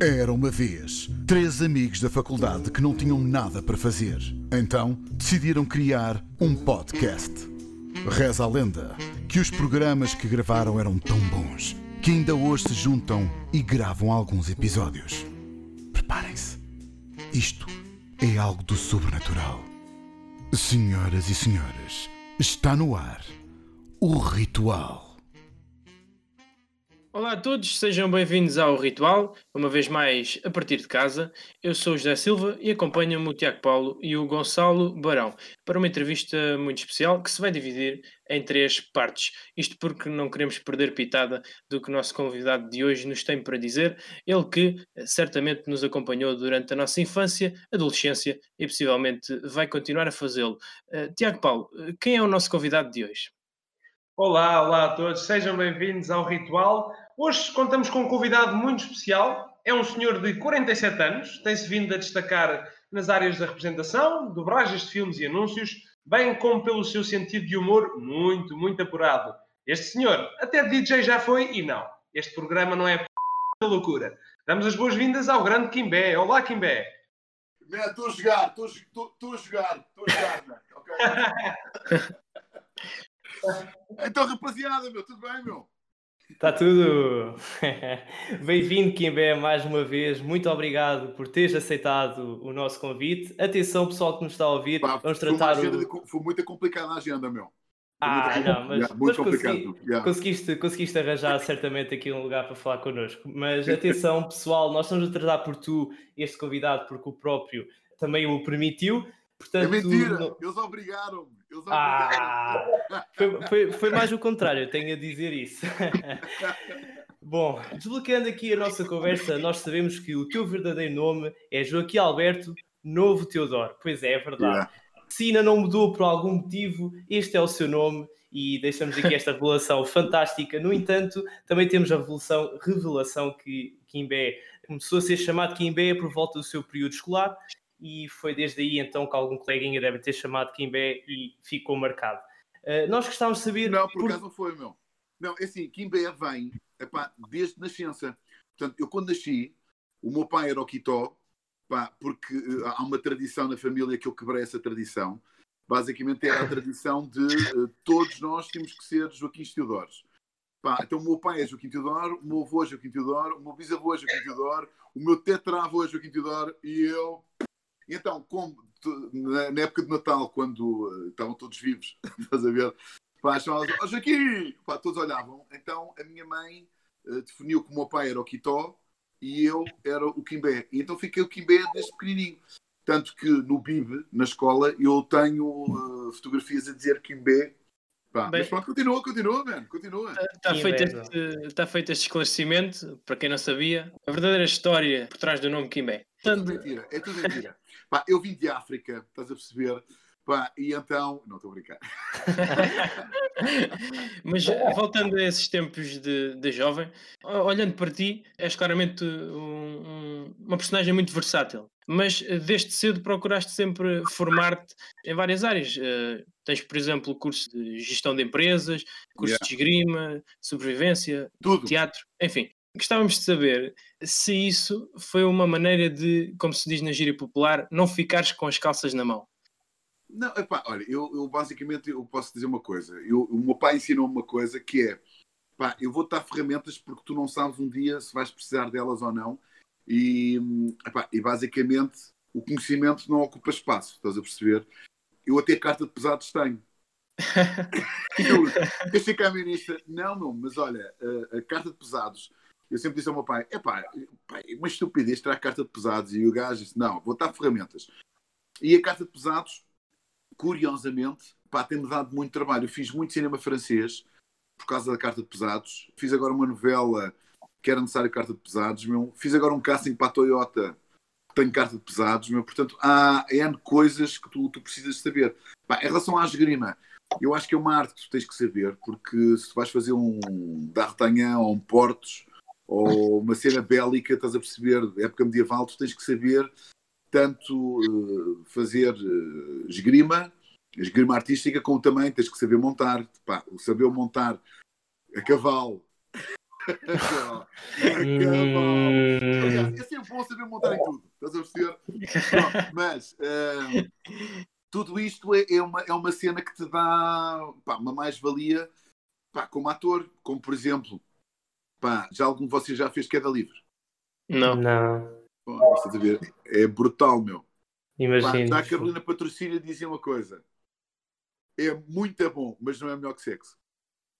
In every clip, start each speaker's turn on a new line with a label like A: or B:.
A: Era uma vez três amigos da faculdade que não tinham nada para fazer. Então decidiram criar um podcast. Reza a lenda que os programas que gravaram eram tão bons que ainda hoje se juntam e gravam alguns episódios. Preparem-se. Isto é algo do sobrenatural. Senhoras e senhores, está no ar o ritual.
B: Olá a todos, sejam bem-vindos ao Ritual, uma vez mais a partir de casa. Eu sou o José Silva e acompanho-me o Tiago Paulo e o Gonçalo Barão para uma entrevista muito especial que se vai dividir em três partes. Isto porque não queremos perder pitada do que o nosso convidado de hoje nos tem para dizer, ele que eh, certamente nos acompanhou durante a nossa infância, adolescência e possivelmente vai continuar a fazê-lo. Uh, Tiago Paulo, eh, quem é o nosso convidado de hoje?
C: Olá, olá a todos, sejam bem-vindos ao Ritual. Hoje contamos com um convidado muito especial. É um senhor de 47 anos, tem-se vindo a destacar nas áreas da representação, dobragens de filmes e anúncios, bem como pelo seu sentido de humor muito, muito apurado. Este senhor até DJ já foi e não. Este programa não é p... loucura. Damos as boas-vindas ao grande Kimbé. Olá, Kimbé.
D: Estou a jogar, estou a jogar, estou a jogar. Okay. então, rapaziada, meu, tudo bem, meu?
B: Está tudo. Bem-vindo, Kimbé, mais uma vez. Muito obrigado por teres aceitado o nosso convite. Atenção, pessoal que nos está a ouvir.
D: Pá,
B: Vamos tratar.
D: Foi, de... foi muito complicada a agenda, meu.
B: Ah, muito... não, mas, yeah, muito mas consegui... yeah. conseguiste, conseguiste arranjar certamente aqui um lugar para falar connosco. Mas atenção, pessoal, nós estamos a tratar por tu este convidado, porque o próprio também o permitiu.
D: Portanto, é mentira, eles obrigaram-me.
B: Ah, foi, foi, foi, mais o contrário, tenho a dizer isso. Bom, desbloqueando aqui a nossa conversa, nós sabemos que o teu verdadeiro nome é Joaquim Alberto Novo Teodoro. Pois é, é verdade. Se ainda não mudou por algum motivo, este é o seu nome e deixamos aqui esta revelação fantástica. No entanto, também temos a revelação, revelação que Kimbé começou a ser chamado Kimbé por volta do seu período escolar e foi desde aí então que algum coleguinha deve ter chamado Kimbé e ficou marcado. Uh, nós gostávamos de saber.
D: Não, por, por... acaso não foi, meu. Não, é assim, Kimbé vem epá, desde nascença. Portanto, eu quando nasci, o meu pai era o Quitó, pá, porque uh, há uma tradição na família que eu quebrei essa tradição. Basicamente era a tradição de uh, todos nós temos que ser Joaquim Teodores. Pá, então o meu pai é Joaquim Teodoro, o meu avô é Joaquim Teodoro, o meu bisavô é Joaquim Teodoro, o meu tetravô é Joaquim Teodoro e eu então, como na, época de Natal, quando uh, estavam todos vivos, estás a ver? Pá, chamavam oh, Joaquim! Pá, todos olhavam. Então a minha mãe uh, definiu que o meu pai era o Quitó e eu era o Quimbé. E então fiquei o Quimbé desde pequenininho. Tanto que no BIB, na escola, eu tenho uh, fotografias a dizer Quimbé Pá, Bem, mas pronto, continua, continua, mano, continua.
B: Está feito, este, está feito este esclarecimento, para quem não sabia, a verdadeira história por trás do nome Kimbé.
D: É tudo mentira, é tudo mentira. Pá, eu vim de África, estás a perceber? Pá, e então. Não, estou a brincar.
B: Mas voltando a esses tempos de, de jovem, olhando para ti, és claramente um, um, uma personagem muito versátil. Mas desde cedo procuraste sempre formar-te em várias áreas. Uh, tens, por exemplo, curso de gestão de empresas, curso yeah. de esgrima, sobrevivência, Tudo. teatro, enfim. Gostávamos de saber se isso foi uma maneira de, como se diz na gíria popular, não ficares com as calças na mão.
D: Não, epá, olha, eu, eu, basicamente eu posso dizer uma coisa. Eu, o meu pai ensinou uma coisa que é pá, eu vou dar ferramentas porque tu não sabes um dia se vais precisar delas ou não. E, epá, e basicamente o conhecimento não ocupa espaço, estás a perceber? Eu até carta de pesados tenho. eu, deixa cá a ministra, não, não, mas olha, a, a carta de pesados eu sempre disse ao meu pai: é pá, uma estupidez tirar carta de pesados. E o gajo disse: não, vou dar ferramentas. E a carta de pesados, curiosamente, pá, tem-me dado muito trabalho. Eu fiz muito cinema francês por causa da carta de pesados. Fiz agora uma novela que era necessário carta de pesados. Meu. Fiz agora um casting para a Toyota tem carta de pesados. Meu. Portanto, há N coisas que tu, tu precisas saber. Pá, em relação à esgrima, eu acho que é uma arte que tu tens que saber, porque se tu vais fazer um D'Artagnan ou um Portos ou uma cena bélica, estás a perceber, época medieval, tu tens que saber tanto uh, fazer uh, esgrima, esgrima artística, como também tens que saber montar. Pá, o saber montar a cavalo Hum. Aliás, é sempre bom saber montar em tudo. Estás a perceber? Mas uh, tudo isto é, é, uma, é uma cena que te dá pá, uma mais-valia como ator. Como, por exemplo, pá, já algum de vocês já fez queda livre?
B: Não. Não.
D: Estás a ver? É brutal, meu.
B: Imagina.
D: A Carolina Patrocínio dizia uma coisa. É muito bom, mas não é melhor que sexo.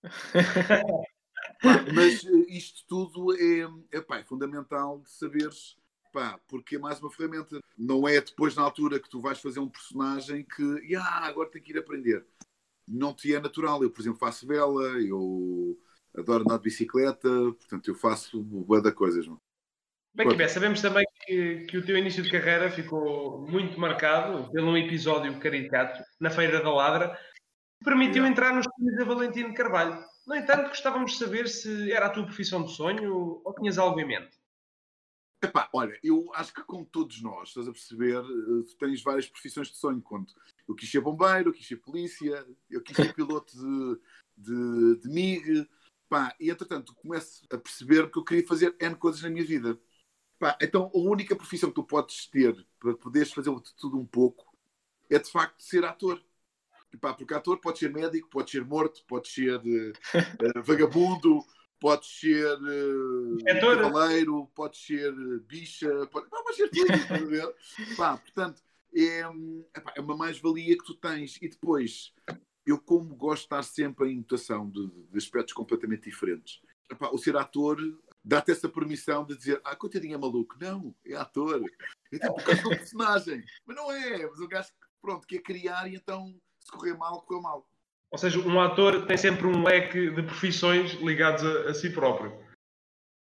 D: pá, mas eh, isto tudo é, é, pá, é fundamental de saberes, pá, porque é mais uma ferramenta. Não é depois na altura que tu vais fazer um personagem que ah, agora tem que ir aprender. Não te é natural. Eu, por exemplo, faço vela, eu adoro andar de bicicleta, portanto, eu faço boa da coisas. Não?
C: Bem, Kibé, sabemos também que, que, o teu início de carreira ficou muito marcado pelo um episódio caricato na Feira da Ladra, que permitiu yeah. entrar nos estúdios da Valentino Carvalho. No entanto, gostávamos de saber se era a tua profissão de sonho ou tinhas algo em mente.
D: Epá, olha, eu acho que como todos nós, estás a perceber, eh, tu tens várias profissões de sonho. Quando eu quis ser bombeiro, eu quis ser polícia, eu quis ser piloto de, de, de MIG, pá, e entretanto começo a perceber que eu queria fazer N coisas na minha vida. Pá, então a única profissão que tu podes ter para poderes fazer de tudo um pouco é de facto ser ator. Pá, porque ator pode ser médico, pode ser morto, pode ser uh, vagabundo, pode ser uh, cavaleiro, pode ser bicha, pode, pá, pode ser tudo, estás a ver? Pá, portanto, é, é uma mais-valia que tu tens. E depois, eu como gosto de estar sempre em mutação de, de aspectos completamente diferentes, epá, o ser ator dá-te essa permissão de dizer, ah, coitadinho é maluco. Não, é ator. É tipo caso do personagem. Mas não é, mas o gajo, pronto, quer criar e então se correr mal, correu mal.
C: Ou seja, um ator tem sempre um leque de profissões ligados a, a si próprio.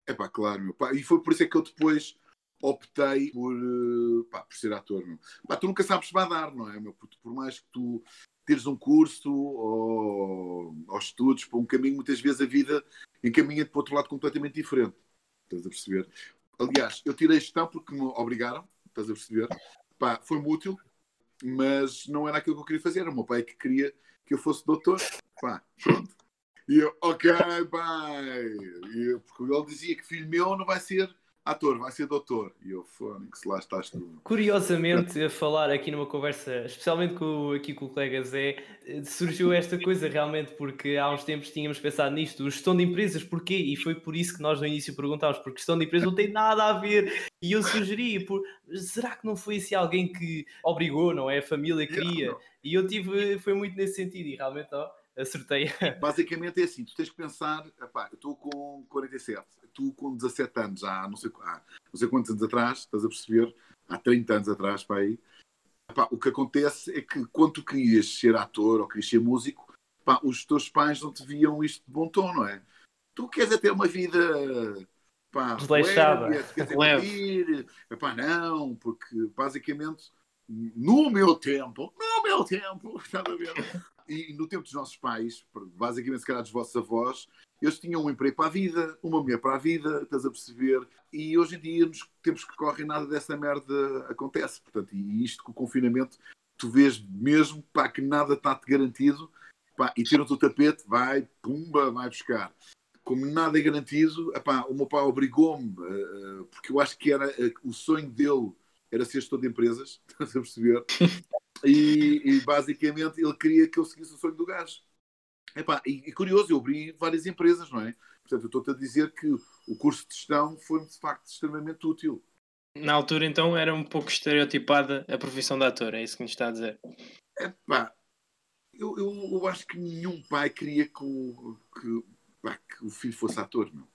D: É pá, claro, meu pá. E foi por isso é que eu depois optei por, eh, pá, por ser ator. Pá, tu nunca sabes se vai dar, não é? Meu? Por, mais que tu teres um curso ou, ou estudos para um caminho, muitas vezes a vida encaminha-te para outro lado completamente diferente. Estás a perceber? Aliás, eu tirei gestão porque me obrigaram, estás a perceber? Pá, foi-me útil, mas não era aquilo que eu queria fazer. Era o meu pai que queria que eu fosse doutor. Pá, pronto. E eu, ok, pai. Eu, porque ele dizia que filho meu não vai ser ator, vai ser doutor. E eu, Fónix, lá estás tu.
B: Curiosamente, a falar aqui numa conversa, especialmente com, aqui com o colega Zé, surgiu esta coisa realmente, porque há uns tempos tínhamos pensado nisto, gestão de empresas, porquê? E foi por isso que nós no início perguntámos, porque gestão de empresas não tem nada a ver. E eu sugeri, por, será que não foi assim alguém que obrigou, não é? A família queria. E eu tive, foi muito nesse sentido, e realmente, ó, acertei.
D: Basicamente é assim, tu tens que pensar, epá, eu estou com 47, tu com 17 anos, há não sei, há não sei quantos anos atrás, estás a perceber, há 30 anos atrás, para aí, epá, o que acontece é que quando tu querias ser ator ou querias ser músico, epá, os teus pais não te viam isto de bom tom, não é? Tu queres é ter uma vida pá,
B: desleixada,
D: leve. Epá, não, porque basicamente no meu tempo, no meu tempo, estás a ver? E no tempo dos nossos pais, basicamente, se calhar dos vossos avós, eles tinham um emprego para a vida, uma mulher para a vida, estás a perceber? E hoje em dia, nos tempos que correm, nada dessa merda acontece. Portanto, e isto com o confinamento, tu vês mesmo pá, que nada está-te garantido pá, e tiram-te o tapete, vai, pumba, vai buscar. Como nada é garantido, epá, o meu pai obrigou-me, uh, porque eu acho que era uh, o sonho dele era ser gestor de empresas, estás a perceber? E, e, basicamente ele queria que eu seguisse o sonho do gajo. Epá, e, e curioso, eu abri várias empresas, não é? Portanto, eu estou-te a dizer que o curso de gestão foi de facto extremamente útil.
B: Na altura, então, era um pouco estereotipada a profissão de ator, é isso que me está a dizer?
D: Epá, eu, eu, eu acho que nenhum pai queria que o, que, pá, que o filho fosse ator, não.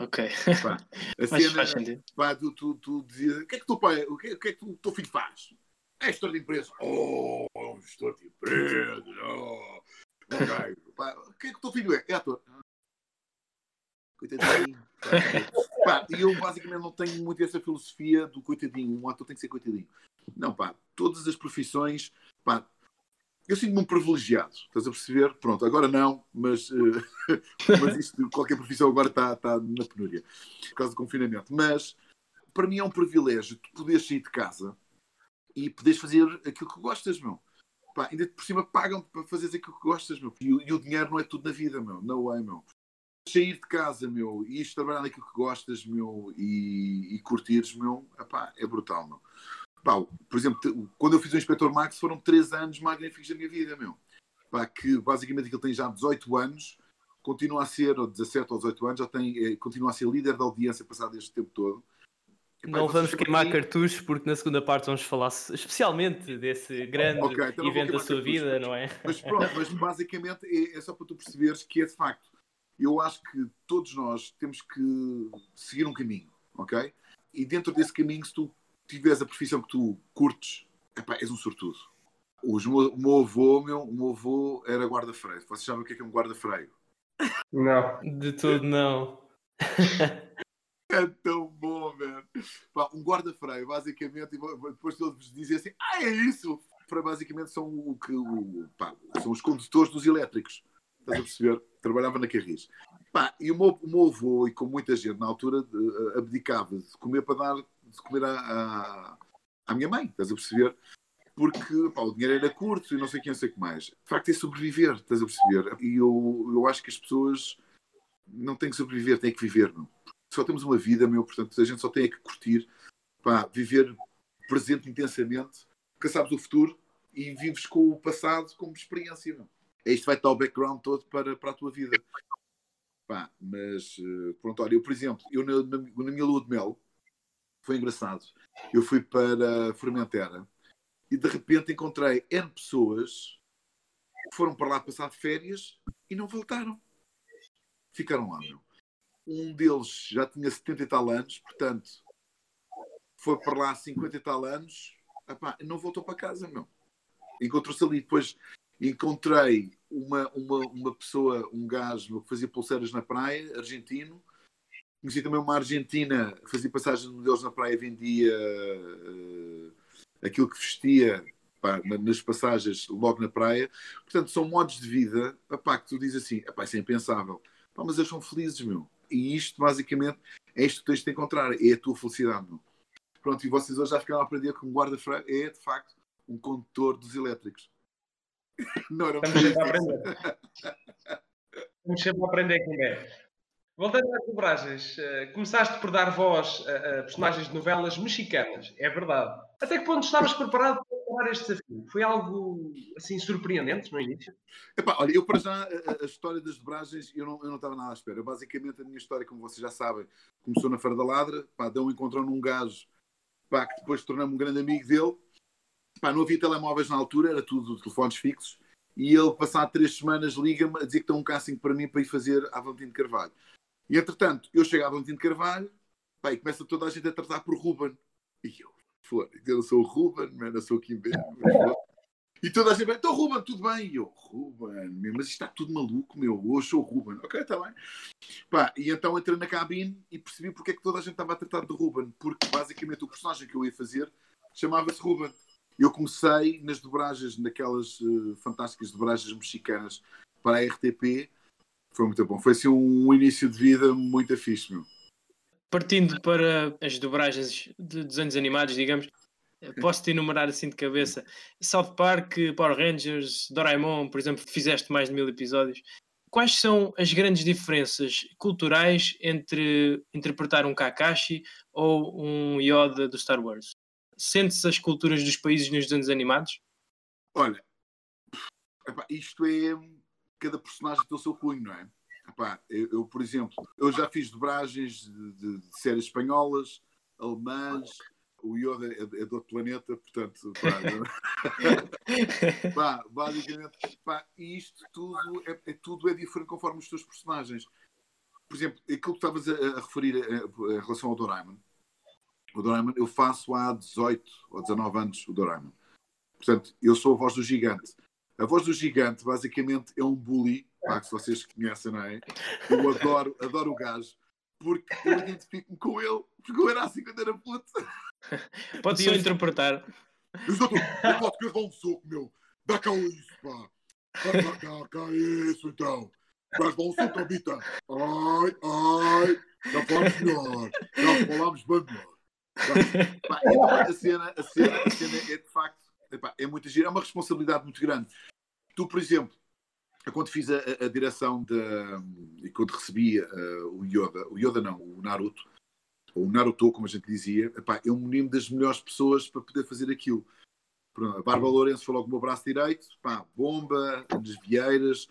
B: Ok.
D: Pá, a cena, pá, tu, tu, tu dizias, o que é que o teu pai, o que, o que é que o teu filho faz? É gestor de empresa. Oh, é um gestor de empresa. Oh. Okay. Pá, o que é que o teu filho é? É ator. Coitadinho. pá, e eu basicamente não tenho muito essa filosofia do coitadinho. Um ator tem que ser coitadinho. Não, pá, todas as profissões, pá, eu sinto-me privilegiado, estás a perceber? Pronto, agora não, mas, uh, mas isto, qualquer profissão agora está, na penúria, por causa do confinamento. Mas para mim é um privilégio tu poderes sair de casa e poderes fazer aquilo que gostas, meu. Pá, ainda por cima pagam para fazeres aquilo que gostas, meu. E, e, o dinheiro não é tudo na vida, meu. Não é, meu. sair de casa, meu, e trabalhar naquilo que gostas, meu, e, e curtires, meu, epá, é brutal, meu. Pá, por exemplo, quando eu fiz o Inspector Max foram três anos magníficos da minha vida, meu. Pá, que basicamente ele tem já 18 anos, continua a ser, ou 17 ou 18 anos, já tem, é, continua a ser líder da audiência passado este tempo todo.
B: Epá, não vamos queimar cartuchos porque na segunda parte vamos falar especialmente desse grande okay, então evento da sua vida, não é?
D: Mas pronto, mas basicamente é, é só para tu perceberes que é de facto eu acho que todos nós temos que seguir um caminho, ok? E dentro desse caminho, se tu tiveres a profissão que tu curtes, epá, és um sortudo. O meu, o meu avô, meu, o meu avô era guarda-freio. Vocês sabem o que é, que é um guarda-freio?
C: Não.
B: De tudo não.
D: é tão bom, velho. Um guarda-freio, basicamente, depois todos dizem assim, ah, é isso! Para basicamente são o que o, pá, são os condutores dos elétricos. Estás a perceber? Trabalhava na Carris. Pá, e o meu, o meu avô, e com muita gente na altura, de, abdicava de comer para dar de comer à, à, minha mãe, estás a perceber? Porque pá, o dinheiro era curto e não sei quem, não sei o que mais. De facto, é sobreviver, estás a perceber? E eu, eu acho que as pessoas não têm que sobreviver, têm que viver, não? Só temos uma vida, meu, portanto, a gente só tem que curtir, pá, viver presente intensamente, porque sabes o futuro e vives com o passado como experiência, não? isto vai dar o background todo para, para a tua vida. Pá, mas eh, pronto, olha, eu, por exemplo, eu na, na, na, minha lua de mel foi engraçado. Eu fui para Formentera e de repente encontrei N pessoas que foram para lá passar férias e não voltaram. Ficaram lá, meu. Um deles já tinha 70 e tal anos, portanto, foi para lá 50 e tal anos, epá, não voltou para casa, meu. Encontrou-se ali. Depois encontrei uma, uma, uma pessoa, um gajo que fazia pulseiras na praia, argentino. Conheci também uma argentina que fazia passagens de modelos na praia, vendia uh, aquilo que vestia pá, nas passagens logo na praia. Portanto, são modos de vida pá, que tu dizes assim: isso é impensável. Pá, mas eles são felizes, meu. E isto, basicamente, é isto que tens de encontrar: é a tua felicidade, meu. Pronto, e vocês hoje já ficaram a aprender que um guarda-freio é, de facto, um condutor dos elétricos.
C: Não, não Estamos sempre a aprender. Estamos sempre a aprender com é. Voltando às dobragens, uh, começaste por dar voz a, a, personagens de novelas mexicanas, é verdade. Até que ponto estavas preparado para tomar este desafio? Foi algo assim surpreendente no início?
D: Epá, olha, eu para já a, a, história das dobragens eu não, eu não estava nada à espera. Basicamente a minha história, como vocês já sabem, começou na Feira da Ladra, pá, deu um encontrão num gajo pá, que depois tornou-me um grande amigo dele Pá, não havia telemóveis na altura, era tudo telefones fixos. E ele, passado três semanas, liga-me a dizer que tem um casting para mim para ir fazer a Valentim de Carvalho. E entretanto, eu chego a Valentim de Carvalho pá, e começa toda a gente a tratar por Ruben. E eu, foda eu sou o Ruben, man, eu sou o Kim E toda a gente, então Ruben, tudo bem? E eu, Ruben, mas isto está tudo maluco, meu, hoje sou o Ruben. Ok, está bem. Pá, e então entrei na cabine e percebi porque é que toda a gente estava a tratar de Ruben, porque basicamente o personagem que eu ia fazer chamava-se Ruben. Eu comecei nas dobragens, naquelas uh, fantásticas dobragens mexicanas para a RTP. Foi muito bom. Foi assim um, início de vida muito fixe, meu.
B: Partindo para as dobragens de desenhos animados, digamos, eh, posso-te enumerar assim de cabeça. South Park, Power Rangers, Doraemon, por exemplo, fizeste mais de mil episódios. Quais são as grandes diferenças culturais entre interpretar um Kakashi ou um Yoda do Star Wars? Sente-se as culturas dos países nos desenhos animados?
D: Olha, isto é. Cada personagem tem o seu cunho, não é? Epá, eu, eu, por exemplo, eu já fiz dobragens de, de, de séries espanholas, alemãs, o Yoda é, é de outro planeta, portanto, pá, pá, basicamente, pá, isto tudo é, é, tudo é diferente conforme os teus personagens. Por exemplo, aquilo que estavas a, a referir em relação ao Doraemon, o Doraemon, eu faço há 18 ou 19 anos o Doraemon. Portanto, eu sou a voz do gigante. A voz do gigante, basicamente, é um bully, pá, que vocês conhecem, não é? Eu adoro, adoro o gajo, porque eu identifico-me com ele, porque eu era assim quando era puto.
B: Pode só interpretar.
D: Exato, eu posso querer dar um soco, meu. Dá cá isso, pá. Dá cá, cá isso, então. Vais dar um soco, Bita. Ai, ai. Já falámos melhor. Já falámos bem melhor a, cena, a, cena, a cena é de facto epá, é muito gira, é uma responsabilidade muito grande. Tu, por exemplo, quando fiz a, a direção da. e quando recebi uh, o Yoda, o Yoda não, o Naruto, ou o Naruto, como a gente dizia, epá, eu me das melhores pessoas para poder fazer aquilo. A Bárbara Lourenço foi logo o meu braço direito, pá, bomba, desvieiras,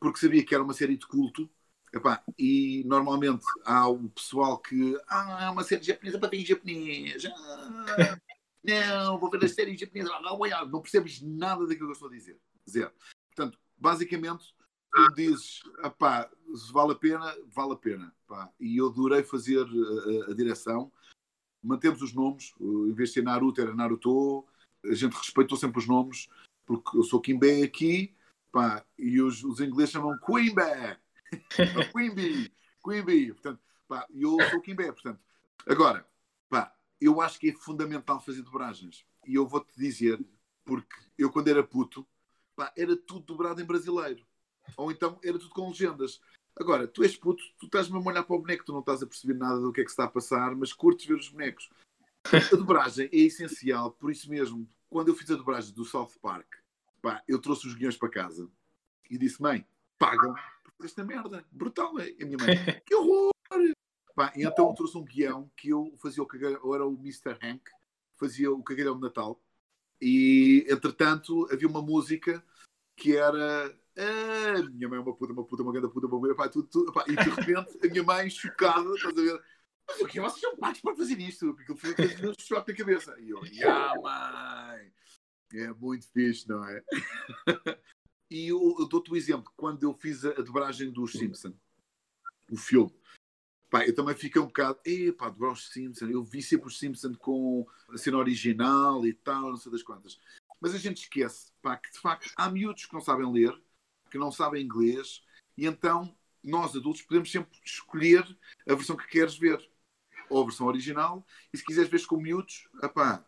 D: porque sabia que era uma série de culto. Epá, e normalmente há o pessoal que. Ah, é uma série japonesa para em japonês. Ah, não, vou ver as séries japonesas. Não, não percebes nada daquilo que eu estou a dizer. Zero. Portanto, basicamente, tu dizes, pá, se vale a pena, vale a pena. Pá. E eu adorei fazer a, a, direção. Mantemos os nomes, em vez de ser Naruto, era Naruto. A gente respeitou sempre os nomes, porque eu sou Kimbe aqui, pá, e os, os ingleses chamam Quimbe. Quimby, Quimby. Portanto, pá, eu sou Kimbe, portanto. Agora, pá, eu acho que é fundamental fazer dobragens. E eu vou-te dizer, porque eu quando era puto, pá, era tudo dobrado em brasileiro. Ou então era tudo com legendas. Agora, tu és puto, tu estás mesmo a olhar para o boneco, tu não estás a perceber nada do que é que se está a passar, mas curtes ver os bonecos. A dobragem é essencial, por isso mesmo, quando eu fiz a dobragem do South Park, pá, eu trouxe os guiões para casa e disse: Mãe, pagam por esta merda. Brutal, é? E a minha mãe, que horror! Pá, então eu trouxe um guião que eu fazia o cagalhão, eu era o Mr. Hank, fazia o cagalhão de Natal, e entretanto havia uma música que era ah, minha mãe é uma puta, uma puta, uma grande puta, uma mulher, pá, tudo, tudo, pá, e de repente a minha mãe chocada, estás a ver? Mas o que vocês são pagos para fazer isto? Porque ele fez um choque na cabeça. E eu, yeah, mãe! É muito fixe, não é? e eu, eu dou-te o um exemplo. Quando eu fiz a, a dobragem dos Simpson, o filme, pá, eu também fiquei um bocado, epá, dobrar os Simpson. Eu vi sempre os Simpson com a cena original e tal, não sei das quantas. Mas a gente esquece, pá, que de facto há miúdos que não sabem ler que não sabem inglês, e então nós adultos podemos sempre escolher a versão que queres ver, ou a versão original, e se quiseres ver com miúdos, apá,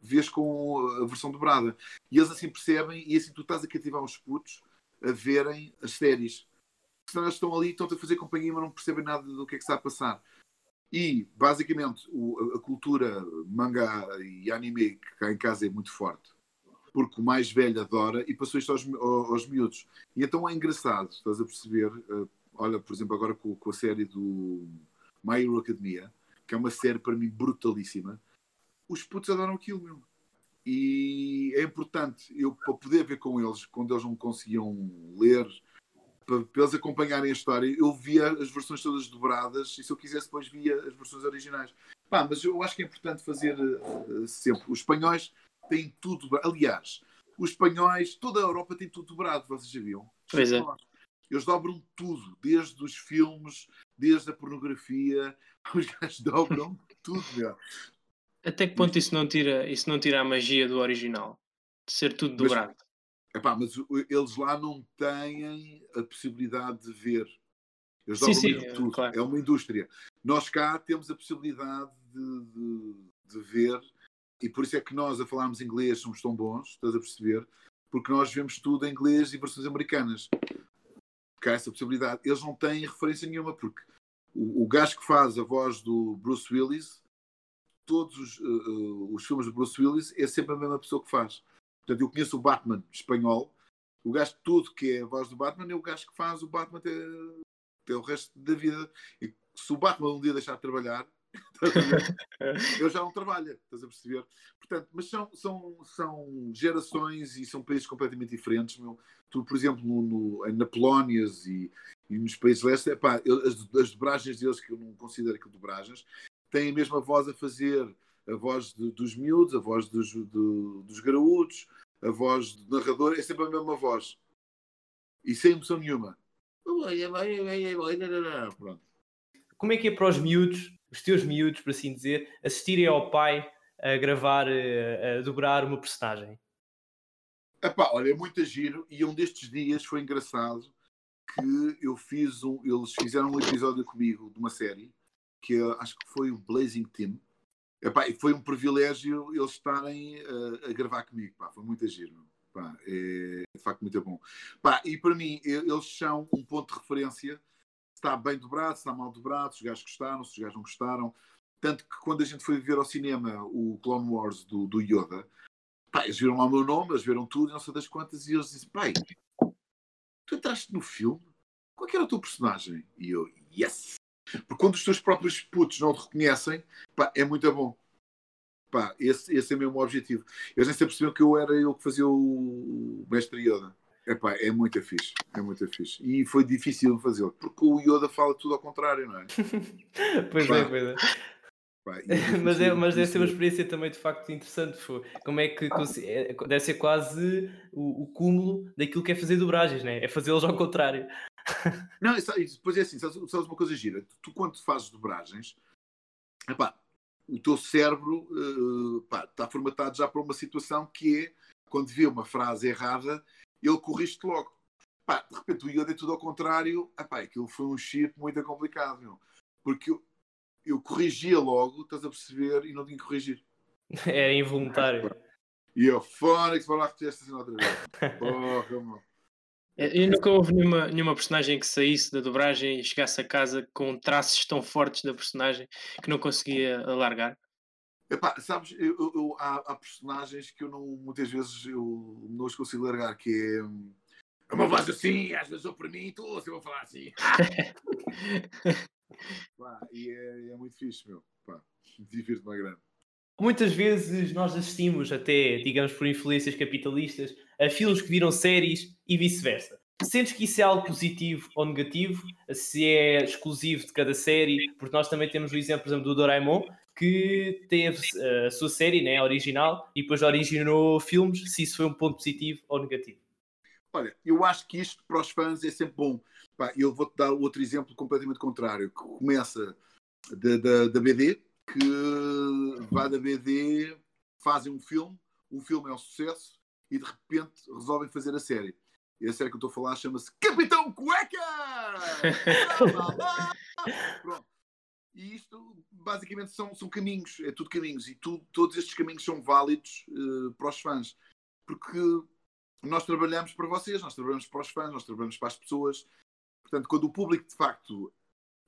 D: vês com a versão dobrada. E eles assim percebem, e assim tu estás a cativar os putos a verem as séries. Senão eles estão ali, estão-te a fazer companhia, mas não percebem nada do que é que está a passar. E, basicamente, o, a cultura manga e anime que cá em casa é muito forte porque o mais velho adora e passou isto aos, aos miúdos. E então é engraçado, estás a perceber? Uh, olha, por exemplo, agora com, com, a série do My Hero Academia, que é uma série para mim brutalíssima, os putos adoram aquilo mesmo. E é importante eu para poder ver com eles, quando eles não conseguiam ler, para, para eles acompanharem a história, eu via as versões todas dobradas e se eu quisesse depois via as versões originais. Pá, mas eu acho que é importante fazer uh, sempre. Os espanhóis têm tudo. Aliás, os espanhóis, toda a Europa tem tudo dobrado, vocês sabiam?
B: Pois é.
D: Eles dobram tudo, desde os filmes, desde a pornografia, os gajos dobram tudo, meu.
B: Até que ponto isso não tira, isso não tira a magia do original? De ser tudo dobrado?
D: Mas, epá, mas eles lá não têm a possibilidade de ver. Eles
B: sim, sim, tudo.
D: Claro. É uma indústria. Nós cá temos a possibilidade de, de, de ver e por isso é que nós, a falarmos inglês, somos tão bons, estás a perceber? Porque nós vemos tudo em inglês e versões americanas. Há essa possibilidade. Eles não têm referência nenhuma, porque o, o gajo que faz a voz do Bruce Willis, todos os, uh, os filmes do Bruce Willis, é sempre a mesma pessoa que faz. Portanto, eu conheço o Batman espanhol, o gajo tudo que é a voz do Batman é o gajo que faz o Batman até, até o resto da vida. E se o Batman um dia deixar de trabalhar, eu já não trabalho, estás a perceber? Portanto, mas são, são, são gerações e são países completamente diferentes. Meu. Tu, por exemplo, no, no, na Polónia e, e, nos países leste, epá, as, as dobragens deles, que eu não considero que dobragens, têm a mesma voz a fazer a voz de, dos miúdos, a voz dos, de, dos graúdos, a voz do narrador, é sempre a mesma voz. E sem emoção nenhuma.
B: Como é que é para os miúdos os teus miúdos, por assim dizer, assistirem ao pai a gravar, a, a dobrar uma personagem?
D: Epá, olha, é muito giro e um destes dias foi engraçado que eu fiz um, eles fizeram um episódio comigo de uma série que acho que foi o Blazing Team. Epá, foi um privilégio eles estarem a, a gravar comigo. Pá, foi muito giro. Pá, é, de facto muito bom. Pá, e para mim, eles são um ponto de referência está bem dobrado, se está mal dobrado, se os gajos gostaram, se os gajos não gostaram. Tanto que quando a gente foi ver ao cinema o Clone Wars do, do Yoda, pá, eles viram lá o meu nome, eles viram tudo não sei das quantas, e eles dizem, pai, tu entraste no filme? Qual que era o teu personagem? E eu, yes! Porque quando os teus próprios putos não te reconhecem, pá, é muito bom. Pá, esse, esse é mesmo o objetivo. Eles nem se perceberam que eu era eu que fazia o mestre Yoda. Epá, é muito fixe, é muito fixe. E foi difícil fazê-lo, porque o Yoda fala tudo ao contrário, não é?
B: pois é, pois é. Pá, é mas, é, mas deve ser uma experiência também de facto interessante. Foi. Como é que é, deve ser quase o, o, cúmulo daquilo que é fazer dobragens, né? é fazê-los ao contrário.
D: Não, depois é assim, sabes, sabes uma coisa gira? Tu, quando fazes dobragens, epá, o teu cérebro uh, pá, está formatado já para uma situação que é quando vê uma frase errada, ele corrige-te logo. Pá, de repente o Yoda é tudo ao contrário. Epá, aquilo foi um chip muito complicado, meu. porque eu, eu corrigia logo, estás a perceber, e não tinha que corrigir.
B: É involuntário.
D: E eu, Fónix, vou lá repetir esta cena outra vez. Porra, mano.
E: É, e nunca houve nenhuma, nenhuma personagem que saísse da dobragem e chegasse a casa com traços tão fortes da personagem que não conseguia alargar?
D: Epá, sabes, eu, eu, eu, há, há, personagens que eu não, muitas vezes eu não os consigo largar, que é, uma voz assim, às vezes eu para mim estou assim, vou falar assim. pá, e é, é, muito fixe, meu. Divirto-me grande.
B: Muitas vezes nós assistimos até, digamos, por influências capitalistas, a filmes que viram séries e vice-versa. Sentes que isso é algo positivo ou negativo? Se é exclusivo de cada série? Porque nós também temos o exemplo, por exemplo, do Doraemon, que teve eh, a sua série né, original e depois originou filmes, se isso foi um ponto positivo ou negativo.
D: Olha, eu acho que isto para os fãs é sempre bom. Eu vou-te dar outro exemplo completamente contrário, que começa da, da, da BD, que vai da BD, fazem um filme, o filme é um sucesso e de repente resolvem fazer a série. E a série que eu estou a falar chama-se Capitão Cueca! Pronto. E isto basicamente são, são caminhos, é tudo caminhos, e tu, todos estes caminhos são válidos uh, para os fãs, porque nós trabalhamos para vocês, nós trabalhamos para os fãs, nós trabalhamos para as pessoas. Portanto, quando o público de facto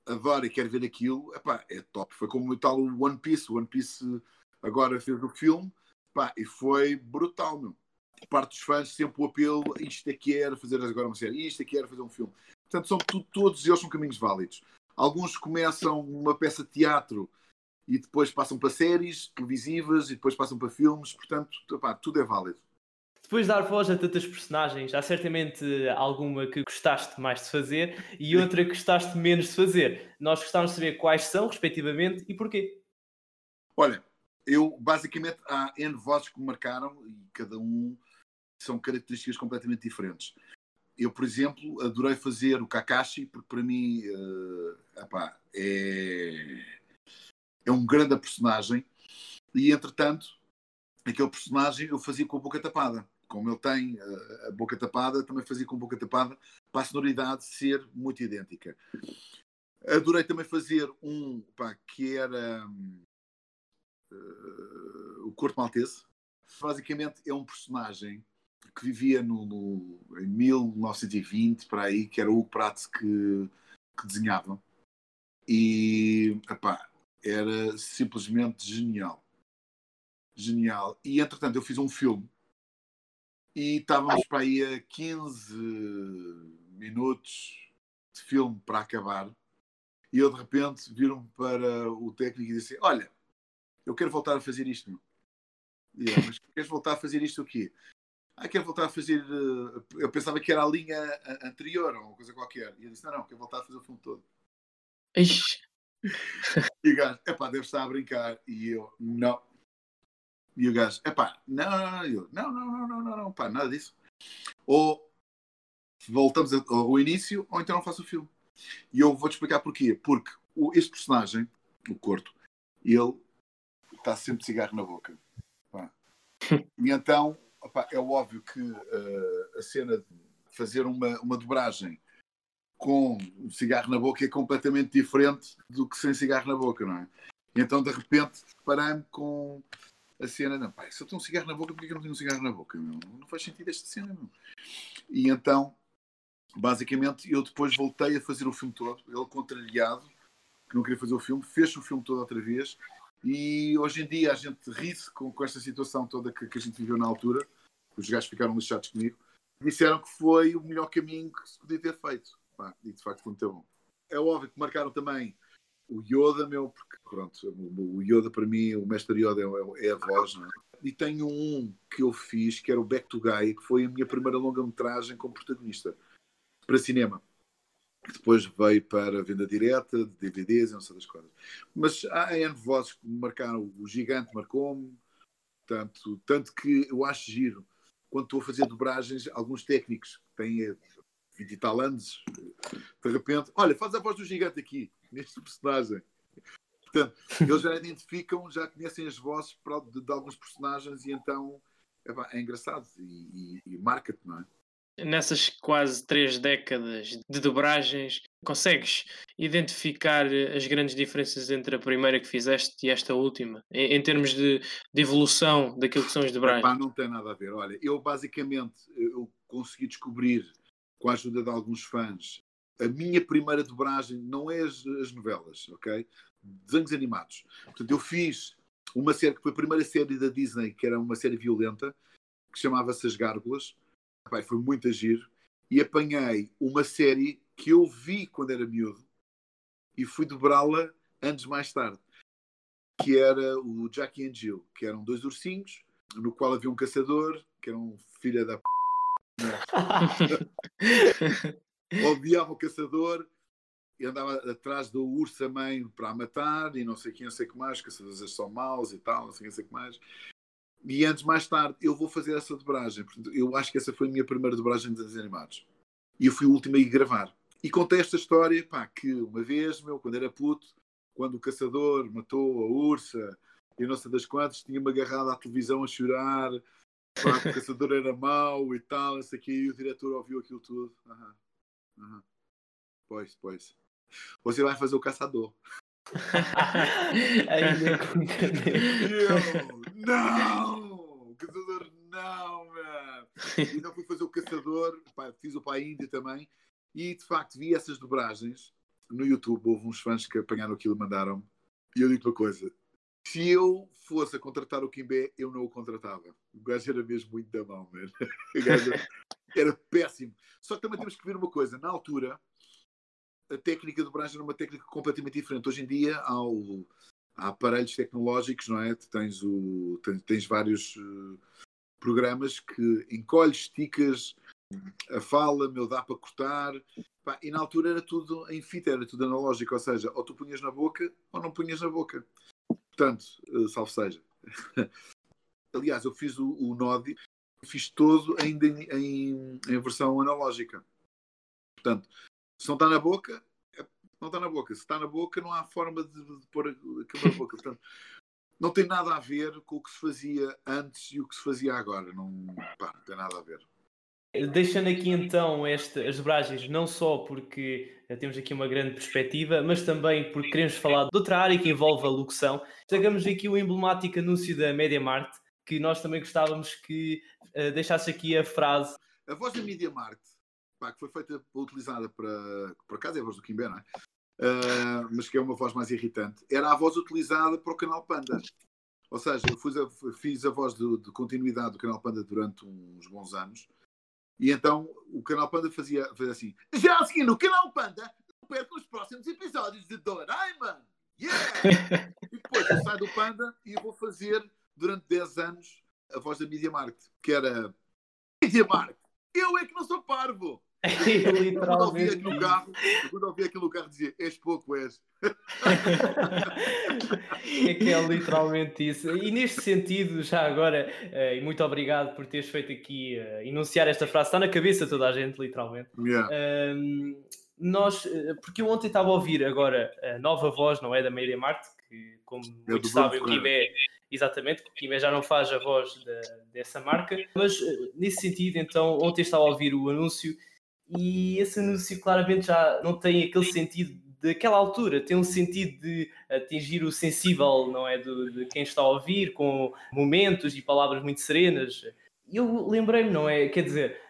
D: adora e quer ver aquilo, epá, é top. Foi como o tal One Piece, One Piece agora fez o filme epá, e foi brutal, meu. Por parte dos fãs, sempre o apelo, isto é que era fazer agora uma série, isto é que era fazer um filme. Portanto, são, todos eles são caminhos válidos. Alguns começam uma peça de teatro e depois passam para séries televisivas e depois passam para filmes, portanto, epá, tudo é válido.
B: Depois de dar voz a tantas personagens, há certamente alguma que gostaste mais de fazer e outra que gostaste menos de fazer. Nós gostávamos de saber quais são, respectivamente, e porquê.
D: Olha, eu basicamente há N vozes que me marcaram e cada um são características completamente diferentes. Eu, por exemplo, adorei fazer o Kakashi, porque para mim uh, epá, é, é um grande personagem. E entretanto, aquele personagem eu fazia com a boca tapada. Como ele tem a, a boca tapada, também fazia com boca tapada, para a sonoridade ser muito idêntica. Adorei também fazer um pá, que era uh, o Corto Maltese. Basicamente é um personagem que vivia no, no, em 1920, para aí, que era o Prato que, que desenhava. E epá, era simplesmente genial. Genial. E entretanto eu fiz um filme e estávamos para aí a 15 minutos de filme para acabar. E eu de repente viram para o técnico e disse: Olha, eu quero voltar a fazer isto. E eu, mas queres voltar a fazer isto o quê? Ah, quero voltar a fazer. Eh, eu pensava que era a linha anterior ou coisa qualquer. E eu disse: Não, não, quero voltar a fazer o filme todo.
E: Ixi.
D: E o gajo, epá, deve estar a brincar. E eu, não. E o gajo, epá, não, não, não, não, não, não, não, não, não, pá, nada disso. Ou voltamos ao início, ou então não faço o filme. E eu vou-te explicar porquê. Porque o, este personagem, o Corto, ele está sempre cigarro na boca. Pá. E então opa, é óbvio que uh, a cena de fazer uma, uma dobragem com um cigarro na boca é completamente diferente do que sem cigarro na boca, não é? E então, de repente, parei-me com a cena, não, pai, se eu tenho um cigarro na boca, porquê que eu não tenho um cigarro na boca? Meu? Não faz sentido esta cena, meu. E então, basicamente, eu depois voltei a fazer o filme todo, ele contrariado, que não queria fazer o filme, fez o filme todo outra vez, e hoje em dia a gente ri-se com, com esta situação toda que, que a gente viveu na altura, os gajos ficaram lixados comigo, disseram que foi o melhor caminho que se podia ter feito. Pá, e de facto foi muito bom. É óbvio que marcaram também o Yoda, meu, porque pronto, o Yoda para mim, o mestre Yoda é, é a voz, não é? E tenho um que eu fiz, que era o Back to Guy, que foi a minha primeira longa-metragem como protagonista para cinema. Que depois veio para venda direta, de DVDs não sei das coisas. Mas há N vozes que me marcaram. O Gigante marcou-me. Tanto, tanto que eu acho giro, quando estou a fazer dobragens, alguns técnicos que têm 20 e tal anos, de repente, olha, faz a voz do Gigante aqui, neste personagem. Portanto, eles já identificam, já conhecem as vozes de, de alguns personagens e então é, é engraçado e, e, e marca-te, não é?
E: Nessas quase três décadas de dobragens, consegues identificar as grandes diferenças entre a primeira que fizeste e esta última, em, em termos de, de, evolução daquilo que são as dobragens?
D: Epá, não tem nada a ver. Olha, eu basicamente eu consegui descobrir, com a ajuda de alguns fãs, a minha primeira dobragem não é as, as novelas, ok? Desenhos animados. Portanto, eu fiz uma série que foi a primeira série da Disney, que era uma série violenta, que chamava-se As Gárgulas Pai, foi muito agir. E apanhei uma série que eu vi quando era miúdo e fui dobrá-la anos mais tarde, que era o Jackie and Jill, que eram dois ursinhos, no qual havia um caçador, que era um filho da p... odiava o caçador e andava atrás do urso mãe para a matar e não sei quem, não sei o que mais, caçadores são maus e tal, não sei, não sei o que mais. E antes, mais tarde, eu vou fazer essa dobragem. Portanto, eu acho que essa foi a minha primeira dobragem de desenhos animados. E eu fui o último a ir gravar. E contei esta história, pá, que uma vez, meu, quando era puto, quando o caçador matou a ursa e não sei das quantas, tinha-me agarrado à televisão a chorar, pá, que o caçador era mau e tal, não sei o quê, e o diretor ouviu aquilo tudo. Aham, aham. Pois, pois. Você vai fazer o caçador.
B: Ainda com
D: eu, não! Caçador, não, man! Então fui fazer o caçador, fiz o pai Índia também, e de facto vi essas dobragens no YouTube. Houve uns fãs que apanharam aquilo e mandaram. E eu digo uma coisa: se eu fosse a contratar o Kimbé, eu não o contratava. O gajo era mesmo muito da mão, man. O gajo era péssimo. Só que também temos que ver uma coisa: na altura a técnica de dobragem era uma técnica completamente diferente. Hoje em dia há, o, há aparelhos tecnológicos, não é? Tens, o, tens, tens vários uh, programas que encolhes, esticas a fala, meu, dá para cortar. E na altura era tudo em fita, era tudo analógico, ou seja, ou tu punhas na boca ou não punhas na boca. Portanto, uh, salve seja. Aliás, eu fiz o, o Nodi, fiz todo ainda em, em, em versão analógica. Portanto, se não está na boca, é, não está na boca. Se está na boca, não há forma de, de pôr aquilo na boca. Portanto, não tem nada a ver com o que se fazia antes e o que se fazia agora. Não, pá, não tem nada a ver.
B: Deixando aqui então este, as dobragens, não só porque temos aqui uma grande perspectiva, mas também porque queremos falar de outra área que envolve a locução. Destacamos aqui o emblemático anúncio da MediaMart, que nós também gostávamos que uh, deixasse aqui a frase.
D: A voz da MediaMart pá, que foi feita, utilizada para. Por acaso é a voz do Kimbé, não é? Uh, mas que é uma voz mais irritante, era a voz utilizada para o canal Panda. Ou seja, eu fiz a, fiz a voz de, de, continuidade do canal Panda durante uns bons anos. E então o canal Panda fazia, fazia assim: Já a seguir no canal Panda, não percam os próximos episódios de Doraemon! Yeah! e depois eu saio do Panda e vou fazer durante 10 anos a voz da Media Market, que era Media Market, eu é que não sou parvo! Quando ouvi aqui no carro, quando ouvi carro dizia, és pouco, és.
B: é que é literalmente isso. E neste sentido, já agora, uh, e muito obrigado por teres feito aqui uh, enunciar esta frase, está na cabeça toda a gente, literalmente.
D: Yeah.
B: Uh, nós, eh, porque eu ontem estava a ouvir agora a nova voz, não é? Da Meira Marte, que, como é muitos sabem, o Kimé, exatamente, o Kimé já não faz a voz de, dessa marca, mas nesse sentido, então, ontem estava a ouvir o anúncio e esse anúncio claramente já não tem aquele sentido daquela altura, tem um sentido de atingir o sensível, não é? De, de quem está a ouvir, com momentos e palavras muito serenas. Eu lembrei-me, não é? Quer dizer,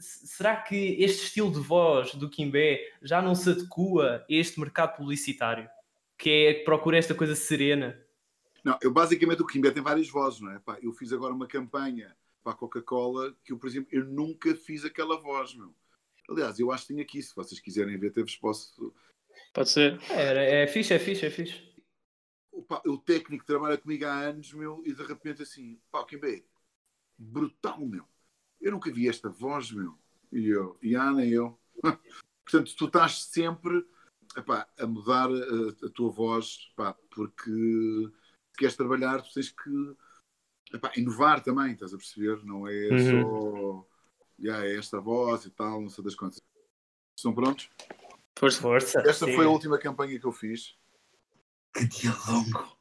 B: será que este estilo de voz do Kimbé já não se adequa a este mercado publicitário? Que é que procura esta coisa serena?
D: Não, eu basicamente o Kimbé tem várias vozes, não é? eu fiz agora uma campanha para a Coca-Cola que eu, por exemplo, eu nunca fiz aquela voz, meu. Aliás, eu acho que tenho aqui, se vocês quiserem ver, até vos posso.
E: Pode ser.
B: É, é fixe, é fixe, é fixe.
D: Opa, o técnico trabalha comigo há anos, meu, e de repente assim, pá, quem bem? Brutal, meu. Eu nunca vi esta voz, meu. E eu, e a Ana e eu. Portanto, tu estás sempre epá, a mudar a, a tua voz, epá, porque se queres trabalhar, tu tens que epá, inovar também, estás a perceber? Não é
B: Uhum.
D: só yeah, é esta voz e tal, não sei das quantas. Estão prontos?
E: Força.
B: Força.
D: Esta
B: sim.
D: foi a última campanha que eu fiz.
F: Que dia longo!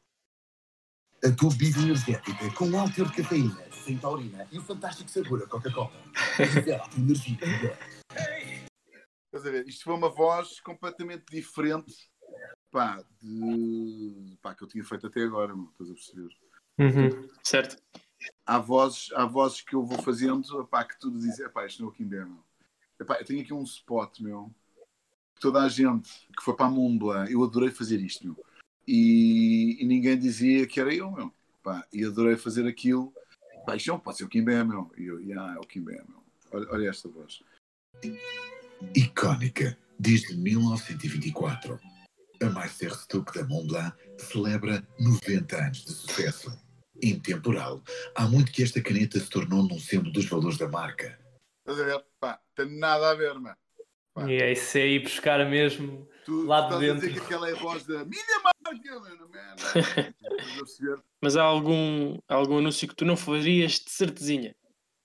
F: A tua bebida energética com alto teor de cafeína, sem taurina e o fantástico sabor a Coca-Cola. Energia.
D: Estás a ver? Isto foi uma voz completamente diferente pá, de, pá, que eu tinha feito até agora, meu, estás a perceber?
B: Uhum.
E: Certo.
D: Há vozes, há vozes que eu vou fazendo pá, que tu dizes, epá, isto não é o meu. Epá, eu tenho aqui um spot, meu, que toda a gente que foi para a Mumbla, eu adorei fazer isto, meu. E, e ninguém dizia que era eu, meu. Pá, e adorei fazer aquilo. Pá, isto não pode ser o Kimbé, meu. E eu, yeah, é o Kimbé, meu. Olha, olha esta voz.
F: Icónica desde 1924. A Meister Stuck da Mont Blanc celebra 90 anos de sucesso. Intemporal, há muito que esta caneta se tornou num símbolo dos valores da marca.
D: Estás a ver? Pá, tem nada a ver, mano. Pá.
B: E é isso aí, buscar mesmo.
D: Tu,
B: Lá de
D: estás a
B: dentro.
D: dizer que aquela é a voz da minha marca, mano, man. Estás a perceber?
E: Mas há algum, algum anúncio que tu não farias de certezinha?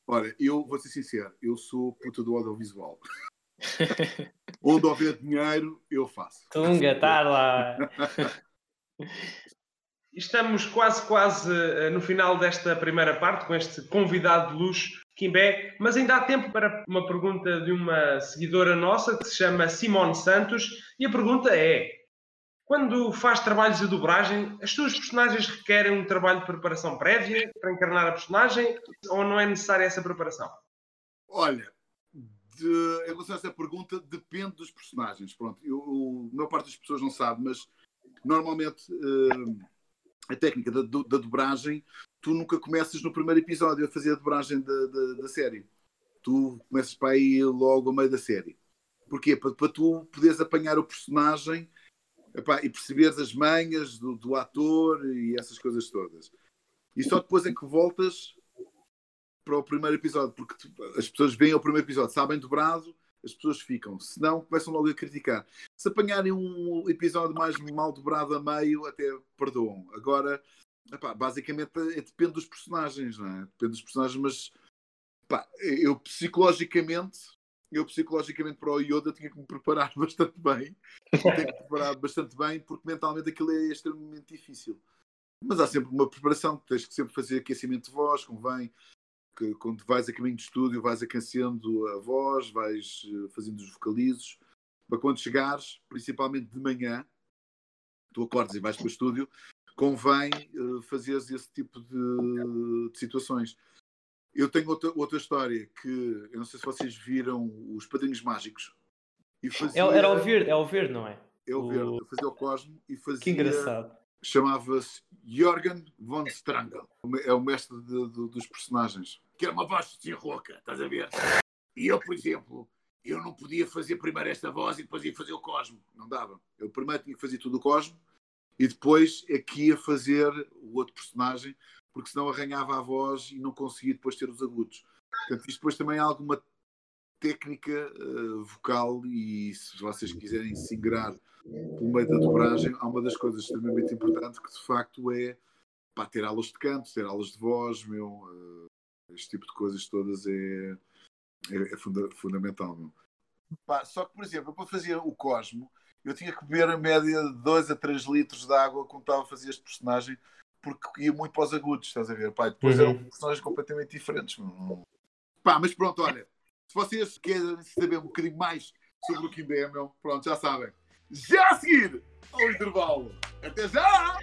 D: Olha, eu vou ser sincero, eu sou puta do audiovisual. Onde houver dinheiro, eu faço.
B: Tunga, tá lá.
C: Estamos quase, quase eh, no final desta primeira parte com este convidado de luxo, Kimbé, mas ainda há tempo para uma pergunta de uma seguidora nossa que se chama Simone Santos e a pergunta é: quando faz trabalhos de dobragem, as tuas personagens requerem um trabalho de preparação prévia para encarnar a personagem ou não é necessária essa preparação?
D: Olha, de, em relação a essa pergunta, depende dos personagens. Pronto, eu, eu- a maior parte das pessoas não sabe, mas normalmente eh, a técnica da, da dobragem, tu nunca começas no primeiro episódio a fazer a dobragem da, da, da série. Tu começas para aí logo ao meio da série. Porquê? Para, para tu poderes apanhar o personagem epá, e perceberes as manhas do, do ator e essas coisas todas. E só depois é que voltas para o primeiro episódio, porque tu- as pessoas veem o primeiro episódio, sabem dobrado, as pessoas ficam. Se não, começam logo a criticar. Se apanharem um episódio mais mal dobrado a meio, até perdoam. Agora, epá, basicamente é- depende dos personagens, não é? Depende dos personagens, mas epá, eu psicologicamente, eu psicologicamente para o Yoda tinha que me preparar bastante bem. Tenho que me preparar bastante bem, porque mentalmente aquilo é extremamente difícil. Mas há sempre uma preparação, tens que sempre fazer aquecimento de voz, convém que quando vais a caminho de estúdio vais aquecendo a voz, vais eh, fazendo os vocalizos, para quando chegares, principalmente de manhã, tu acordas e vais para o estúdio, convém eh, fazeres esse tipo de, de situações. Eu tenho outra, outra história que eu não sei se vocês viram os Padrinhos Mágicos. E
B: É,
D: fazia,
B: era o verde, é o verde, não é?
D: é o
B: o-
D: verde, eu fazia o Cosmo e fazia
B: Que engraçado.
D: Chamava-se Jorgen von Strangel. É o mestre de- de- dos personagens. Que era uma voz assim rouca, estás a ver? E eu, por exemplo, eu não podia fazer primeiro esta voz e depois ia fazer o Cosmo. Não dava. Eu primeiro tinha que fazer tudo o Cosmo e depois é que ia fazer o outro personagem, porque senão arranhava a voz e não conseguia depois ter os agudos. Portanto, isto depois também há alguma técnica eh, vocal e se vocês quiserem se ingrar pelo meio da dobragem, há uma das coisas extremamente importantes que de facto é pá, ter aulas de canto, ter aulas de voz, meu, eh, este tipo de coisas todas é, é, é funda- fundamental. Meu. Pá, só que, por exemplo, para fazer o Cosmo, eu tinha que beber a média de 2 a 3 litros de água quando estava a fazer este personagem, porque ia muito para os agudos, estás a ver? Pá, depois
B: Uhum.
D: eram personagens completamente diferentes. meu. Pá, mas pronto, olha, se vocês querem saber um bocadinho mais sobre o Kimbé, meu, pronto, já sabem. Já a seguir ao intervalo. Até já!